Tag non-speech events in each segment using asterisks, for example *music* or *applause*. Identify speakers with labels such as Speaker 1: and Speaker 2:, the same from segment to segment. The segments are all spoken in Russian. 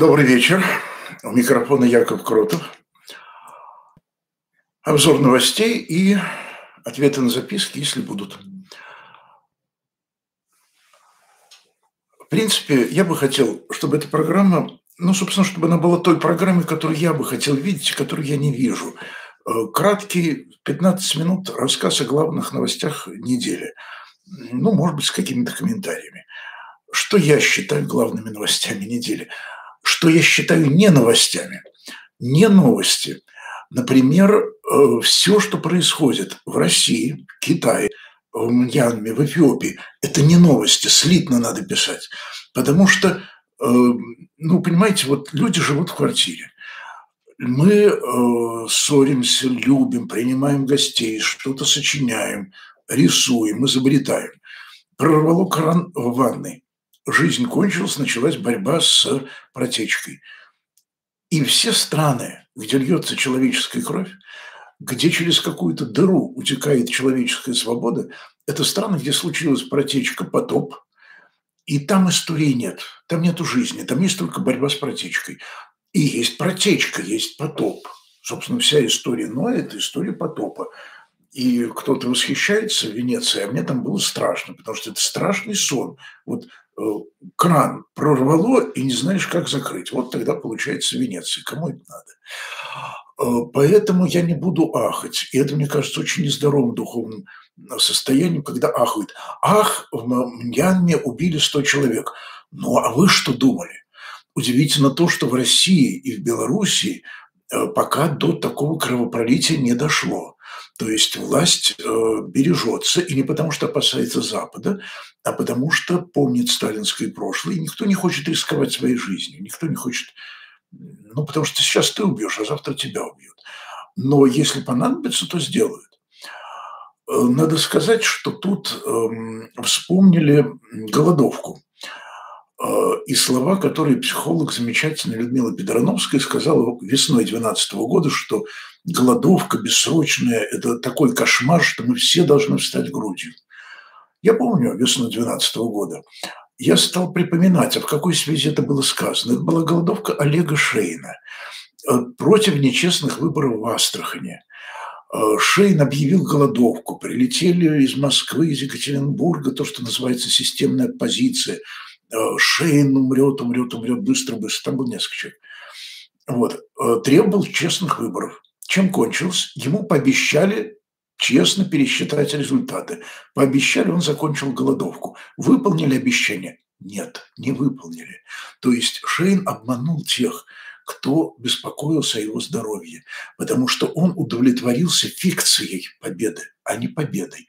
Speaker 1: Добрый вечер. У микрофона Яков Кротов. Обзор новостей и ответы на записки, если будут. В принципе, я бы хотел, чтобы эта программа, ну, собственно, чтобы она была той программой, которую я бы хотел видеть, которую я не вижу. Э, краткий 15 минут рассказ о главных новостях недели. Ну, может быть, с какими-то комментариями. Что я считаю главными новостями недели? Что я считаю не новостями? Не новости. Например, э, все, что происходит в России, Китае, в Мьянме, в Эфиопии, это не новости, слитно надо писать. Потому что, э, ну, понимаете, вот люди живут в квартире. Мы э, ссоримся, любим, принимаем гостей, что-то сочиняем, рисуем, изобретаем. Прорвало кран в ванной жизнь кончилась, началась борьба с протечкой. И все страны, где льется человеческая кровь, где через какую-то дыру утекает человеческая свобода, это страны, где случилась протечка, потоп, и там истории нет, там нету жизни, там есть только борьба с протечкой. И есть протечка, есть потоп. Собственно, вся история Ноя – это история потопа. И кто-то восхищается Венецией, а мне там было страшно, потому что это страшный сон. Вот кран прорвало и не знаешь, как закрыть. Вот тогда получается Венеция. Кому это надо? Э, поэтому я не буду ахать. И это, мне кажется, очень нездоровым духовным состоянием, когда ахают. Ах, в Мьянме убили 100 человек. Ну, а вы что думали? Удивительно то, что в России и в Белоруссии э, пока до такого кровопролития не дошло. То есть власть э, бережется, и не потому что опасается Запада, а потому что помнит сталинское прошлое, и никто не хочет рисковать своей жизнью, никто не хочет, ну, потому что сейчас ты убьешь, а завтра тебя убьют. Но если понадобится, то сделают. Э, надо сказать, что тут э, вспомнили голодовку. Э, и слова, которые психолог замечательный Людмила Педрановская сказала весной 2012 года, что голодовка бессрочная – это такой кошмар, что мы все должны встать грудью. Я помню весну 2012 года. Я стал припоминать, а в какой связи это было сказано. Это была голодовка Олега Шейна э, против нечестных выборов в Астрахане. Э, Шейн объявил голодовку. Прилетели из Москвы, из Екатеринбурга, то, что называется системная оппозиция – Шейн умрет, умрет, умрет, быстро, быстро. Там был несколько человек. Вот. Э, требовал честных выборов. Чем кончилось? Ему пообещали честно пересчитать результаты. Пообещали, он закончил голодовку. Выполнили обещание? Нет, не выполнили. То есть Шейн обманул тех, кто беспокоился о его здоровье, потому что он удовлетворился фикцией победы, а не победой.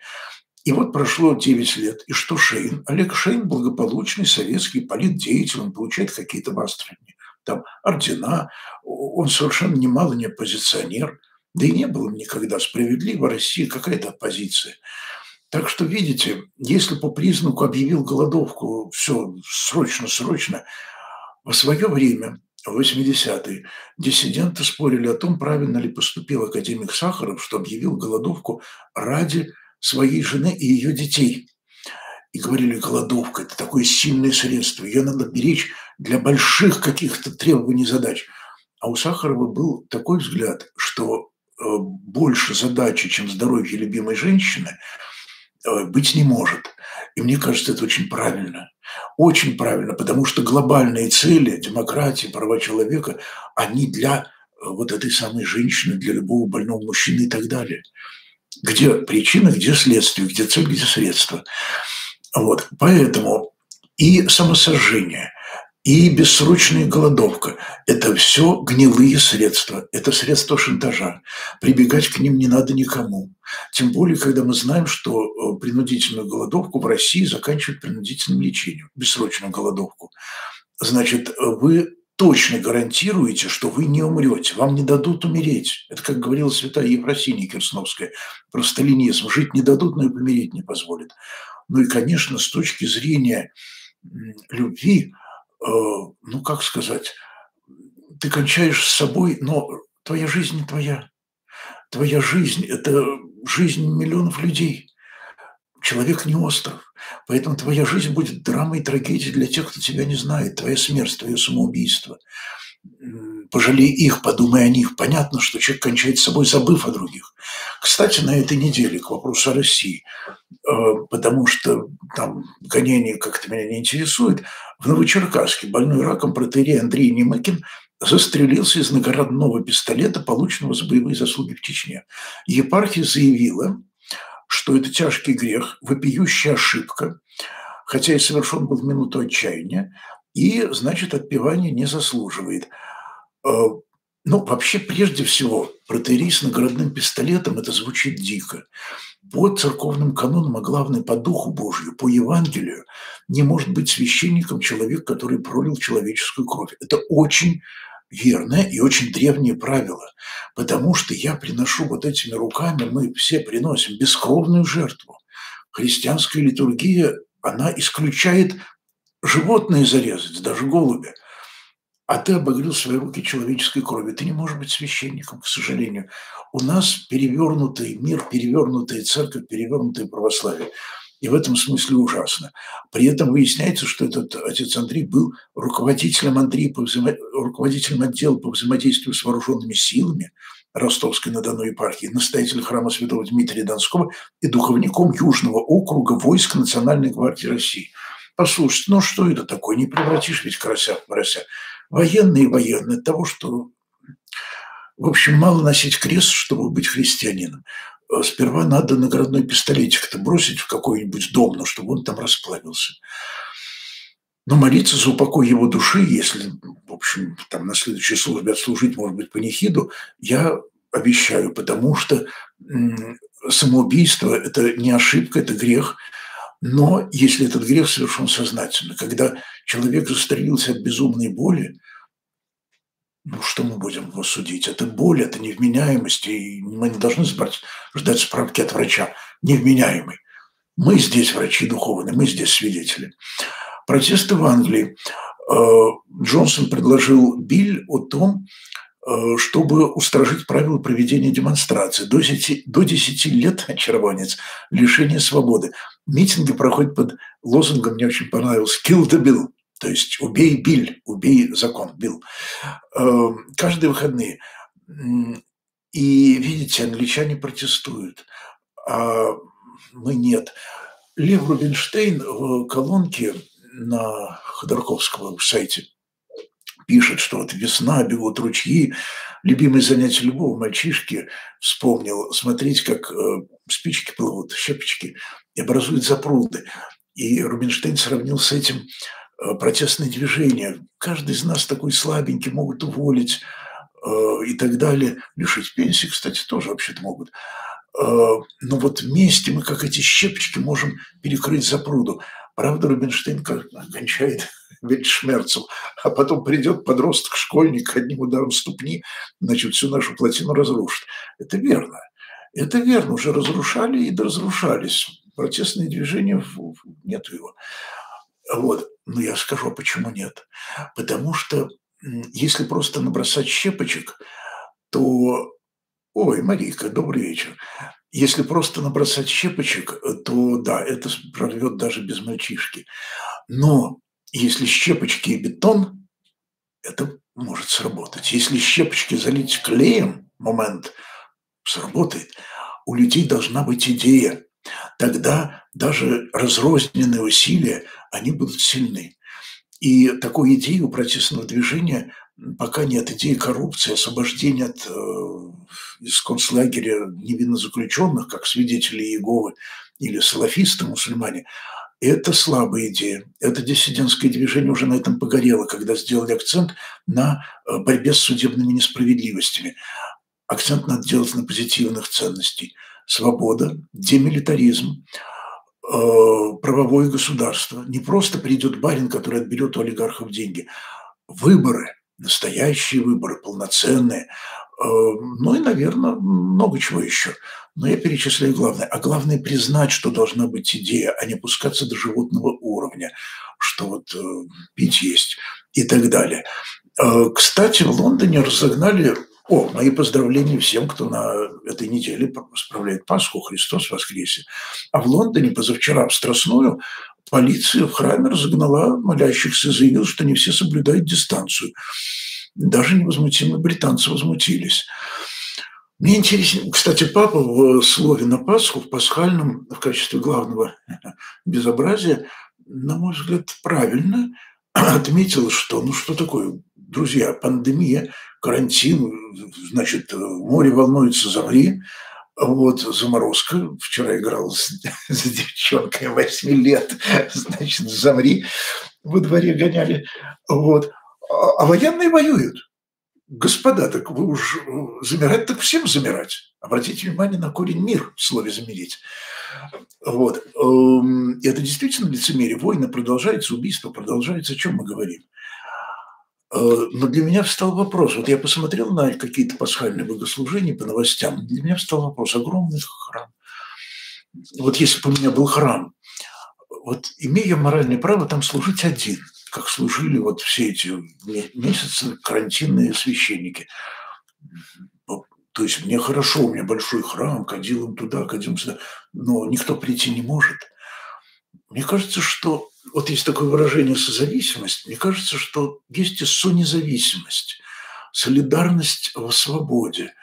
Speaker 1: И вот прошло 9 лет, и что Шейн? Олег Шейн благополучный советский политдеятель, он получает какие-то востребования, там ордена, он совершенно немало не оппозиционер, да и не было никогда справедливо России какая-то оппозиция. Так что, видите, если по признаку объявил голодовку, все, срочно, срочно, в свое время, в 80-е, диссиденты спорили о том, правильно ли поступил академик Сахаров, что объявил голодовку ради своей жены и ее детей. И говорили, голодовка – это такое сильное средство, ее надо беречь для больших каких-то требований задач. А у Сахарова был такой взгляд, что э, больше задачи, чем здоровье любимой женщины, э, быть не может. И мне кажется, это очень правильно. Очень правильно, потому что глобальные цели, демократии, права человека, они для э, вот этой самой женщины, для любого больного мужчины и так далее где причина, где следствие, где цель, где средства. Вот. Поэтому и самосожжение, и бессрочная голодовка – это все гнилые средства, это средства шантажа. Прибегать к ним не надо никому. Тем более, когда мы знаем, что э, принудительную голодовку в России заканчивают принудительным лечением, бессрочную голодовку. Значит, вы точно гарантируете, что вы не умрете, вам не дадут умереть. Это, как говорила святая Ефросиния Керсновская, про сталинизм. Жить не дадут, но и помереть не позволят. Ну и, конечно, с точки зрения любви, э, ну, как сказать, ты кончаешь с собой, но твоя жизнь не твоя. Твоя жизнь – это жизнь миллионов людей. Человек не остров. Поэтому твоя жизнь будет драмой и трагедией для тех, кто тебя не знает. Твоя смерть, твое самоубийство. Пожалей их, подумай о них. Понятно, что человек кончает с собой, забыв о других. Кстати, на этой неделе к вопросу о России, э, потому что там гонение как-то меня не интересует, в Новочеркасске больной раком протерей Андрей Немыкин застрелился из наградного пистолета, полученного за боевые заслуги в Чечне. Епархия заявила, что это тяжкий грех, вопиющая ошибка, хотя и совершен был в минуту отчаяния, и, значит, отпевание не заслуживает. Э, ну, вообще, прежде всего, протерей с наградным пистолетом – это звучит дико. По церковным канонам, а главное, по Духу Божию, по Евангелию, не может быть священником человек, который пролил человеческую кровь. Это очень верное и очень древнее правило, потому что я приношу вот этими руками, мы все приносим бескровную жертву. Христианская литургия, она исключает животные зарезать, даже голубя. А ты обогрел свои руки человеческой кровью. Ты не можешь быть священником, к сожалению. У нас перевернутый мир, перевернутая церковь, перевернутое православие. И в этом смысле ужасно. При этом выясняется, что этот отец Андрей был руководителем, Андрей по взаимо... руководителем отдела по взаимодействию с вооруженными силами Ростовской на Дону епархии, настоятелем храма святого Дмитрия Донского и духовником Южного округа войск Национальной гвардии России. Послушайте, ну что это такое? Не превратишь ведь карася в порося. Военные военные того, что в общем, мало носить крест, чтобы быть христианином. Сперва надо наградной пистолетик-то бросить в какой-нибудь дом, но чтобы он там расплавился. Но молиться за упокой его души, если, в общем, там на следующей службе отслужить, может быть, панихиду, я обещаю, потому что самоубийство – это не ошибка, это грех. Но если этот грех совершен сознательно, когда человек застрелился от безумной боли, ну, что мы будем его судить? Это боль, это невменяемость, и мы не должны ждать справки от врача. Невменяемый. Мы здесь врачи духовные, мы здесь свидетели. Протесты в Англии. Э, Джонсон предложил биль о том, э, чтобы устражить правила проведения демонстрации. До 10, до 10 лет, *laughs* очарованец, лишения свободы. Митинги проходят под лозунгом, мне очень понравился, «Kill the bill», то есть убей Биль, убей закон, Билл. Эм, каждые выходные. И видите, англичане протестуют, а мы нет. Лев Рубинштейн в колонке на Ходорковского сайте пишет, что вот весна, бегут ручьи, любимое занятие любого мальчишки, вспомнил смотреть, как э, спички плывут, щепочки, и образуют запруды. И Рубинштейн сравнил с этим протестные движения. Каждый из нас такой слабенький, могут уволить э, и так далее. Лишить пенсии, кстати, тоже вообще-то могут. Э, но вот вместе мы, как эти щепочки, можем перекрыть запруду. Правда, Рубинштейн кончает *laughs* Вельшмерцем, а потом придет подросток, школьник, одним ударом ступни, значит, всю нашу плотину разрушит. Это верно. Это верно, уже разрушали и разрушались. Протестные движения, нет его. Вот. Но я скажу, а почему нет? Потому что если просто набросать щепочек, то... Ой, Марика, добрый вечер. Если просто набросать щепочек, то да, это прорвет даже без мальчишки. Но если щепочки и бетон, это может сработать. Если щепочки залить клеем, момент сработает. У людей должна быть идея. Тогда даже разрозненные усилия они будут сильны. И такой идеи у протестного движения пока нет идеи коррупции, освобождения от, э, из концлагеря невинно заключенных, как свидетели Иеговы или салафисты, мусульмане, это слабая идея. Это диссидентское движение уже на этом погорело, когда сделали акцент на э, борьбе с судебными несправедливостями. Акцент надо делать на позитивных ценностей. Свобода, демилитаризм, правовое государство. Не просто придет барин, который отберет у олигархов деньги. Выборы, настоящие выборы, полноценные. Э, ну и, наверное, много чего еще. Но я перечисляю главное. А главное признать, что должна быть идея, а не пускаться до животного уровня, что вот э, пить есть и так далее. Кстати, в Лондоне разогнали О, мои поздравления всем, кто на этой неделе справляет Пасху, Христос воскресе. А в Лондоне позавчера в Страстную полиция в храме разогнала молящихся, заявила, что не все соблюдают дистанцию. Даже невозмутимые британцы возмутились. Мне интересно, кстати, папа в слове на Пасху, в пасхальном, в качестве главного *laughs* безобразия, на мой взгляд, правильно отметил, что, ну что такое, друзья, пандемия, карантин, значит, море волнуется, замри. Вот заморозка. Вчера играл с, *laughs* с девчонкой 8 лет. *laughs* Значит, замри. Во дворе гоняли. Вот. А, а военные воюют. Господа, так вы уж замирать, так всем замирать. Обратите внимание на корень мир в слове «замерить». Вот. Эм, это действительно лицемерие. Война продолжается, убийство продолжается. О чем мы говорим? Э, но для меня встал вопрос, вот я посмотрел на какие-то пасхальные богослужения по новостям, для меня встал вопрос, огромный храм. Вот если бы у меня был храм, вот имея моральное право там служить один, как служили вот все эти месяцы карантинные священники. То есть мне хорошо, у меня большой храм, кадилом туда, кадилом сюда, но никто прийти не может. Мне кажется, что вот есть такое выражение «созависимость», мне кажется, что есть и сонезависимость, солидарность в свободе.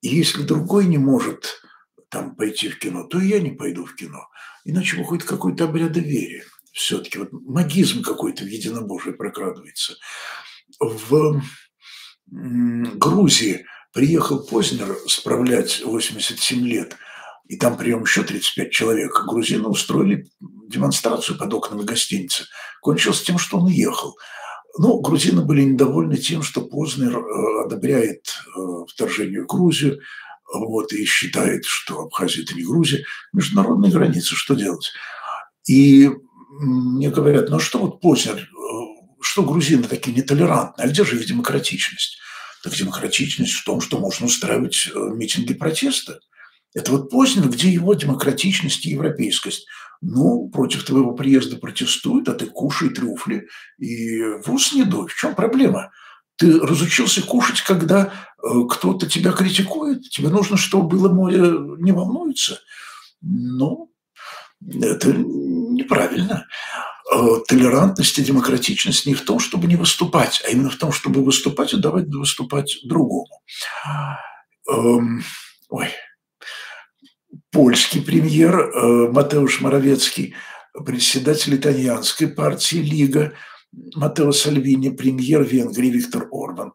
Speaker 1: И если другой не может там пойти в кино, то и я не пойду в кино. Иначе выходит какой-то обряд доверия. Все-таки вот магизм какой-то в единобожие прокрадывается. В Грузии приехал Познер справлять 87 лет – и там прием еще 35 человек. Грузины устроили демонстрацию под окнами гостиницы. Кончилось тем, что он уехал. Ну, грузины были недовольны тем, что Познер э, одобряет э, вторжение в Грузию, вот, и считает, что Абхазия – это не Грузия. Международные границы, что делать? И мне говорят, ну а что вот Познер, э, что грузины такие нетолерантные, а где же их демократичность? Так демократичность в том, что можно устраивать митинги протеста – это вот Познер, где его демократичность и европейскость. Ну, против твоего приезда протестуют, а ты кушай трюфли и в ус не дуй. В чем проблема? Ты разучился кушать, когда э, кто-то тебя критикует? Тебе нужно, чтобы было море не волнуется? Ну, это неправильно. Э, толерантность и демократичность не в том, чтобы не выступать, а именно в том, чтобы выступать и давать выступать другому. Эм, ой, польский премьер э, Матеуш Моровецкий, председатель итальянской партии Лига Матео Сальвини, премьер Венгрии Виктор Орбан.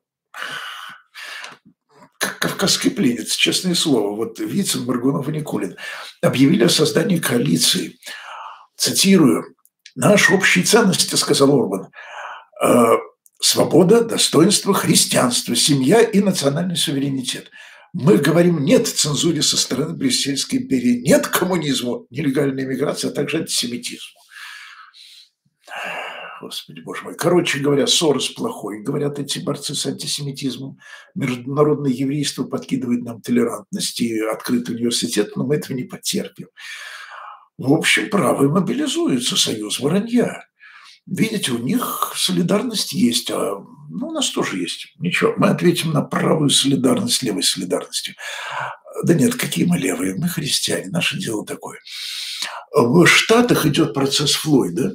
Speaker 1: Кавказский пленец, честное слово. Вот Вицин, Маргунов и Никулин объявили о создании коалиции. Цитирую. «Наши общие ценности, – сказал Орбан, э, – свобода, достоинство, христианство, семья и национальный суверенитет – мы говорим «нет» цензуре со стороны Брюссельской империи, нет коммунизму, нелегальной миграции, а также антисемитизму. Господи, боже мой. Короче говоря, Сорос плохой. Говорят эти борцы с антисемитизмом. Международное еврейство подкидывает нам толерантность и открытый университет, но мы этого не потерпим. В общем, правые мобилизуются, союз воронья. Видите, у них солидарность есть, а ну, у нас тоже есть. Ничего, мы ответим на правую солидарность левой солидарностью. Да нет, какие мы левые? Мы христиане, наше дело такое. В Штатах идет процесс Флойда.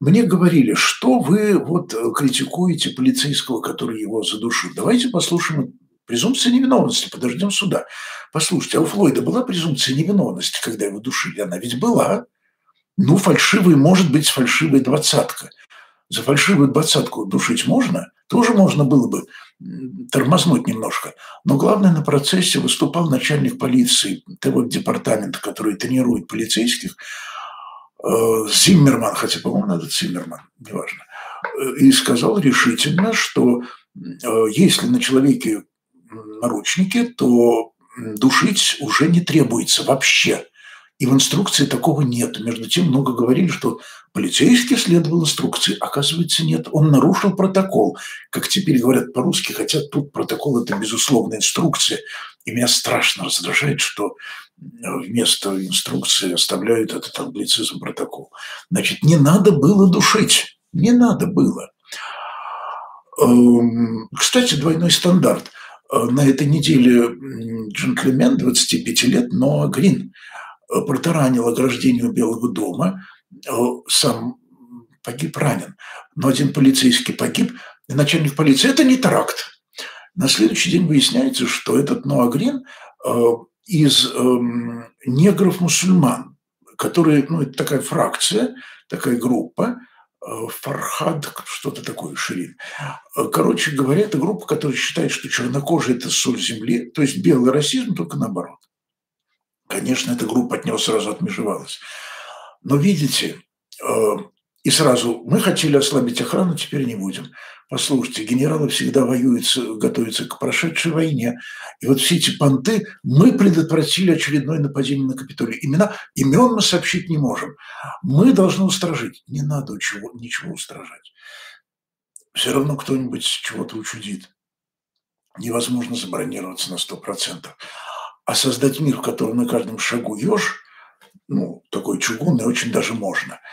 Speaker 1: Мне говорили, что вы вот критикуете полицейского, который его задушил. Давайте послушаем презумпция невиновности, подождем суда. Послушайте, а у Флойда была презумпция невиновности, когда его душили? Она ведь была. Ну, фальшивый может быть фальшивая двадцатка. За фальшивую двадцатку душить можно, тоже можно было бы тормознуть немножко. Но главное, на процессе выступал начальник полиции, того департамента, который тренирует полицейских, э, Зиммерман, хотя, по-моему, надо Зиммерман, неважно, и сказал решительно, что э, если на человеке наручники, то душить уже не требуется вообще. И в инструкции такого нет. Между тем много говорили, что полицейский следовал инструкции. Оказывается, нет. Он нарушил протокол. Как теперь говорят по-русски, хотя тут протокол – это, безусловно, инструкция. И меня страшно раздражает, что вместо инструкции оставляют этот англицизм протокол. Значит, не надо было душить. Не надо было. Эм, кстати, двойной стандарт. на этой неделе джентльмен 25 лет, но Грин, протаранил ограждение Белого дома, сам погиб ранен, но один полицейский погиб, и начальник полиции – это не теракт. На следующий день выясняется, что этот Ноа Грин из эм, негров-мусульман, которые, ну, это такая фракция, такая группа, э, Фархад, что-то такое, Ширин. Короче говоря, это группа, которая считает, что чернокожие – это соль земли, то есть белый расизм, только наоборот. Конечно, эта группа от него сразу отмежевалась. Но видите, э, и сразу мы хотели ослабить охрану, теперь не будем. Послушайте, генералы всегда воюют, готовятся к прошедшей войне. И вот все эти понты, мы предотвратили очередное нападение на Капитолий. Имена, имен мы сообщить не можем. Мы должны устражить. Не надо чего, ничего устражать. Все равно кто-нибудь чего-то учудит. Невозможно забронироваться на 100%. А создать мир, в котором на каждом шагу еж, ну, такой чугунный, очень даже можно –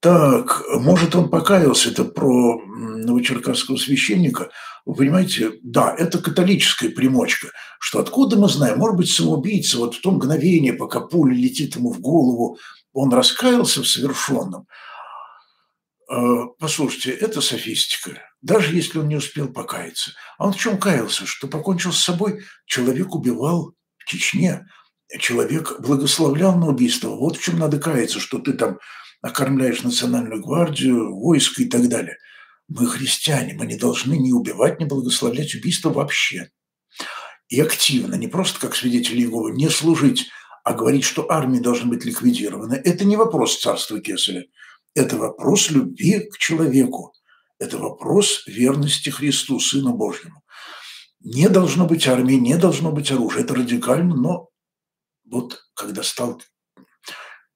Speaker 1: так, может, он покаялся, это про новочеркасского священника. Вы понимаете, да, это католическая примочка, что откуда мы знаем, может быть, самоубийца вот в то мгновение, пока пуля летит ему в голову, он раскаялся в совершенном. А, послушайте, это софистика, даже если он не успел покаяться. А он в чем каялся? Что покончил с собой? Человек убивал Чечне, человек благословлял на убийство. Вот в чем надо каяться, что ты там окормляешь национальную гвардию, войско и так далее. Мы христиане, мы не должны ни убивать, ни благословлять убийство вообще. И активно, не просто как свидетели Иеговы, не служить, а говорить, что армии должны быть ликвидированы. Это не вопрос царства Кесаря. Это вопрос любви к человеку. Это вопрос верности Христу, Сыну Божьему. Не должно быть армии, не должно быть оружия. Это радикально, но вот когда стал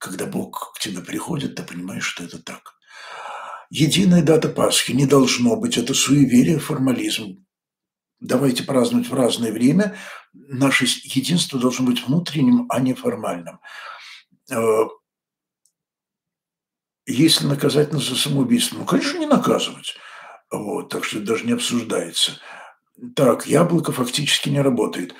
Speaker 1: когда Бог к тебе приходит, ты понимаешь, что это так. Единая дата Пасхи не должно быть. Это суеверие, формализм. Давайте праздновать в разное время. Наше единство должно быть внутренним, а не формальным. Э, если наказать нас за самоубийство, ну, конечно, не наказывать. Вот, так что это даже не обсуждается. Так, яблоко фактически не работает.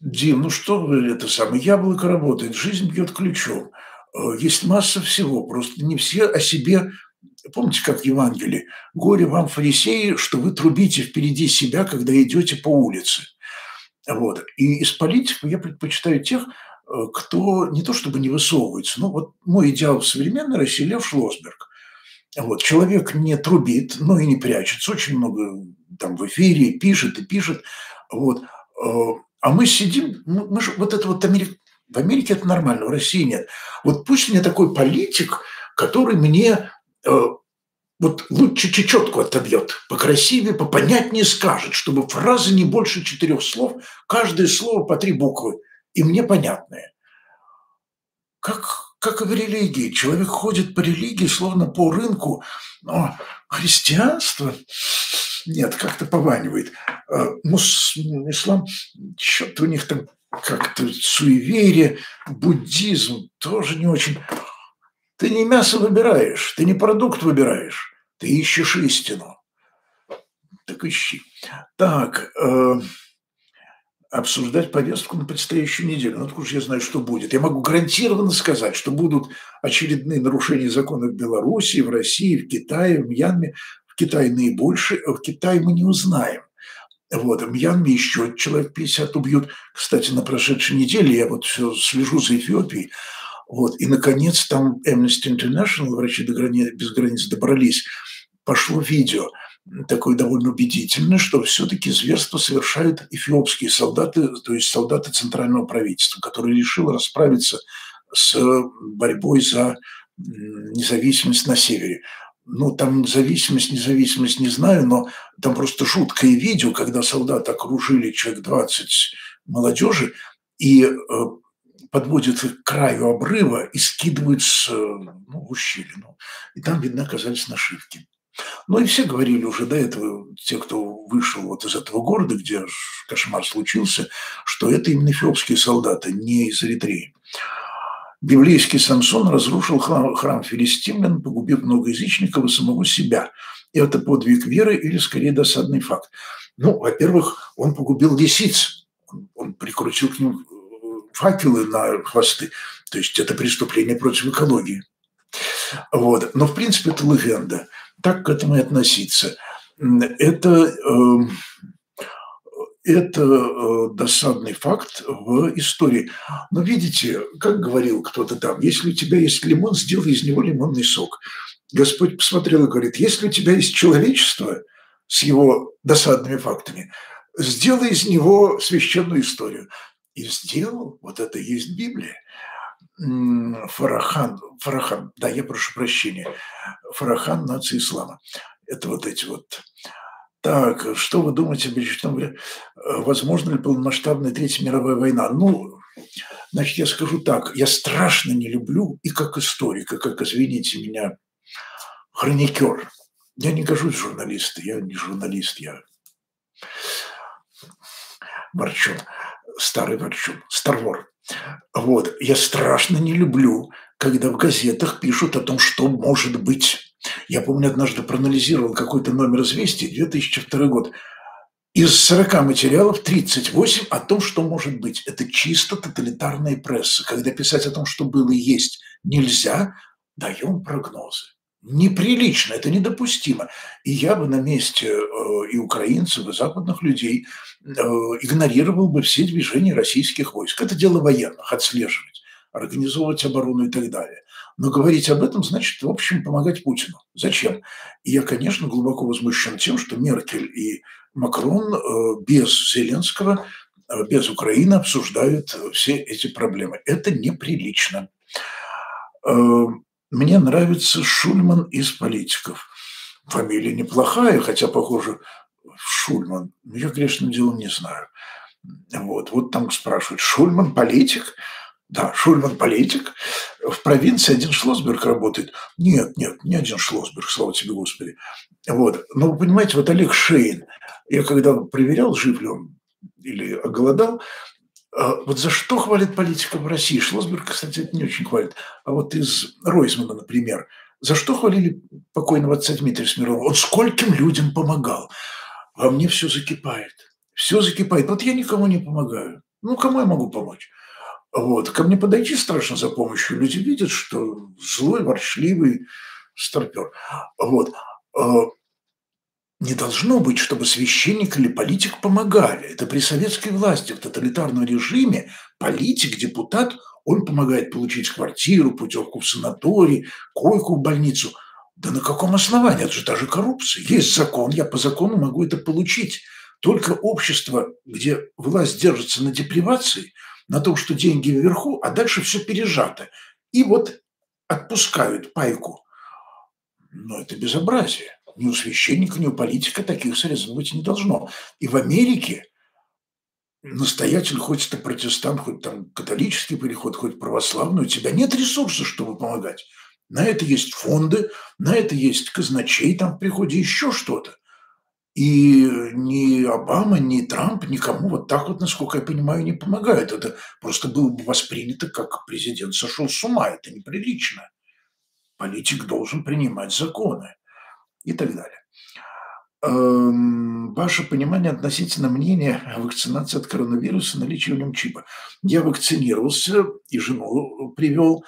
Speaker 1: Дим, ну что вы, это самое, яблоко работает, жизнь бьет ключом. Э, есть масса всего, просто не все о себе Помните, как в Евангелии? «Горе вам, фарисеи, что вы трубите впереди себя, когда идете по улице». Вот. И из политиков я предпочитаю тех, э, кто не то чтобы не высовывается, но вот мой идеал в современной России – Лев Шлосберг. Вот. Человек не трубит, но и не прячется. Очень много там в эфире пишет и пишет. Вот. Э, а мы сидим, мы же вот это вот Америка, в Америке это нормально, в России нет. Вот пусть мне такой политик, который мне э, вот лучше чечетку отобьет, покрасивее, попонятнее скажет, чтобы фраза не больше четырех слов, каждое слово по три буквы, и мне понятное. Как, как и в религии. Человек ходит по религии, словно по рынку. Но христианство нет, как-то пованивает. Э, мус, ислам, что-то у них там как-то суеверие, буддизм тоже не очень. Ты не мясо выбираешь, ты не продукт выбираешь, ты ищешь истину. Так ищи. Так, э, обсуждать повестку на предстоящую неделю. Ну, уж я знаю, что будет. Я могу гарантированно сказать, что будут очередные нарушения законов в Беларуси, в России, в Китае, в Мьянме. Наибольшие, а в Китае мы не узнаем. Вот, в Мьянме еще человек 50 убьют. Кстати, на прошедшей неделе я вот все слежу за Эфиопией. Вот, и, наконец, там Amnesty International, врачи до грани... без границ добрались, пошло видео такое довольно убедительное, что все-таки зверство совершают эфиопские солдаты, то есть солдаты центрального правительства, которые решили расправиться с борьбой за независимость на севере ну, там зависимость, независимость, не знаю, но там просто жуткое видео, когда солдаты окружили человек 20 молодежи и э, подводят их к краю обрыва и скидывают с, ну, в ущелину. И там, видно, оказались нашивки. Ну и все говорили уже до этого, те, кто вышел вот из этого города, где кошмар случился, что это именно эфиопские солдаты, не из Эритреи. Библейский Самсон разрушил храм, храм филистимлян, погубив много язычников и самого себя. это подвиг веры или, скорее, досадный факт? Ну, во-первых, он погубил лисиц. Он, он прикрутил к ним э, факелы на хвосты. То есть это преступление против экологии. Вот. Но, в принципе, это легенда. Так к этому и относиться. Это, эм, это э, досадный факт в истории. Но видите, как говорил кто-то там, если у тебя есть лимон, сделай из него лимонный сок. Господь посмотрел и говорит, если у тебя есть человечество с его досадными фактами, сделай из него священную историю. И сделал, вот это и есть Библия. Фарахан, Фарахан, да, я прошу прощения, Фарахан нации ислама. Это вот эти вот. Так, что вы думаете об Величественном Возможно ли полномасштабная Третья мировая война? Ну, значит, я скажу так, я страшно не люблю и как историк, и как, извините меня, хроникер. Я не гожусь в журналисты, я не журналист, я ворчун, старый ворчун, старвор. Вот, я страшно не люблю, когда в газетах пишут о том, что может быть. Я помню, однажды проанализировал какой-то номер известий, 2002 год. Из 40 материалов 38 о том, что может быть. Это чисто тоталитарная пресса. Когда писать о том, что было и есть, нельзя, даем прогнозы неприлично, это недопустимо. И я бы на месте э, и украинцев, и западных людей э, игнорировал бы все движения российских войск. Это дело военных, отслеживать, организовывать оборону и так далее. Но говорить об этом значит, в общем, помогать Путину. Зачем? И я, конечно, глубоко возмущен тем, что Меркель и Макрон э, без Зеленского, без Украины обсуждают все эти проблемы. Это неприлично. Мне нравится Шульман из политиков. Фамилия неплохая, хотя, похоже, Шульман. Я грешным делом не знаю. Вот, вот там спрашивают, Шульман политик? Да, Шульман политик. В провинции один Шлосберг работает. Нет, нет, не один Шлосберг, слава тебе, Господи. Вот. Но вы понимаете, вот Олег Шейн, я когда проверял, жив ли он или оголодал, а вот за что хвалит политика в России? Шлосберг, кстати, это не очень хвалит. А вот из Ройзмана, например, за что хвалили покойного отца Дмитрия Смирнова? Он скольким людям помогал. Во мне все закипает. Все закипает. Вот я никому не помогаю. Ну, кому я могу помочь? Вот. Ко мне подойти страшно за помощью. Люди видят, что злой, ворчливый старпер. Вот. А не должно быть, чтобы священник или политик помогали. Это при советской власти, в тоталитарном режиме политик, депутат, он помогает получить квартиру, путевку в санаторий, койку в больницу. Да на каком основании? Это же даже коррупция. Есть закон, я по закону могу это получить. Только общество, где власть держится на депривации, на том, что деньги вверху, а дальше все пережато. И вот отпускают пайку. Но это безобразие ни у священника, ни у политика таких средств быть не должно. И в Америке настоятель, хоть это протестант, хоть там католический переход, хоть православный, у тебя нет ресурсов, чтобы помогать. На это есть фонды, на это есть казначей там в приходе, еще что-то. И ни Обама, ни Трамп никому вот так вот, насколько я понимаю, не помогают. Это просто было бы воспринято, как президент сошел с ума. Это неприлично. Политик должен принимать законы и так далее. Эм, ваше понимание относительно мнения о вакцинации от коронавируса, наличии в нем чипа. Я вакцинировался и жену привел.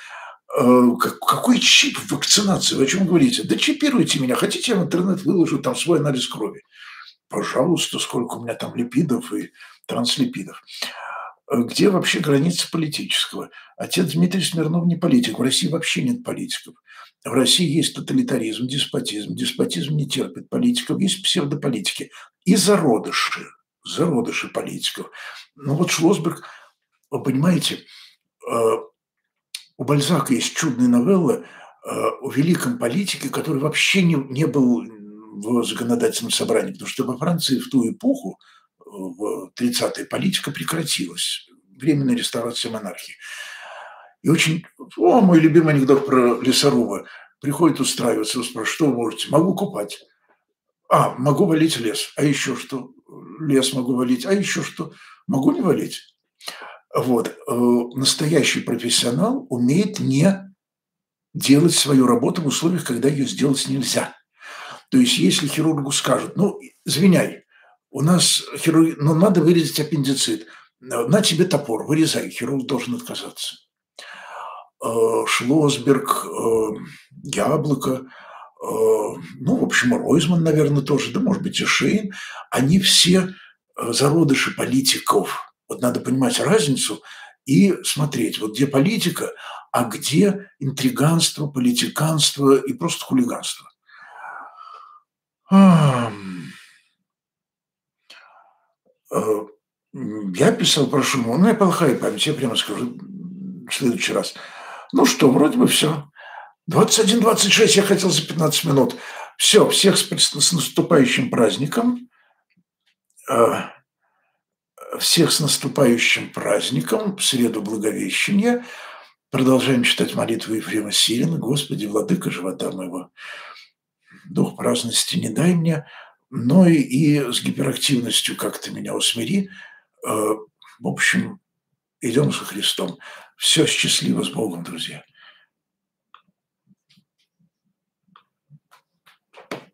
Speaker 1: Э, какой чип вакцинации? Вы о чем говорите? Да чипируйте меня. Хотите, я в интернет выложу там свой анализ крови. Пожалуйста, сколько у меня там липидов и транслипидов. Э, где вообще граница политического? Отец Дмитрий Смирнов не политик. В России вообще нет политиков. В России есть тоталитаризм, деспотизм. Деспотизм не терпит политиков, есть псевдополитики. И зародыши, зародыши политиков. Ну вот Шлосберг, вы понимаете, э, у Бальзака есть чудная новелла э, о великом политике, который вообще не, не был в законодательном собрании, потому что во Франции в ту эпоху, э, в 30-е, политика прекратилась. Временная реставрация монархии. И очень, о, мой любимый анекдот про лесоруба. Приходит устраиваться, спрашивает, что вы можете? Могу купать. А, могу валить лес. А еще что? Лес могу валить. А еще что? Могу не валить. Вот. Э, настоящий профессионал умеет не делать свою работу в условиях, когда ее сделать нельзя. То есть если хирургу скажут, ну, извиняй, у нас хирург, ну, надо вырезать аппендицит, на тебе топор, вырезай, хирург должен отказаться. Э, Шлосберг, э, Яблоко, ну, в общем, Ройзман, наверное, тоже, да, может быть, и Шейн, они все зародыши политиков. Вот надо понимать разницу и смотреть, вот где политика, а где интриганство, политиканство и просто хулиганство. Я писал про Шумова, ну, меня плохая память, я прямо скажу в следующий раз – ну что, вроде бы все. 21-26 я хотел за 15 минут. Все, всех с, с наступающим праздником. Всех с наступающим праздником. В среду Благовещения. Продолжаем читать молитву Ефрема Сирина. Господи, владыка живота моего. Дух праздности не дай мне, но и, и с гиперактивностью как-то меня усмири. А, в общем, идем со Христом. Все счастливо с Богом, друзья.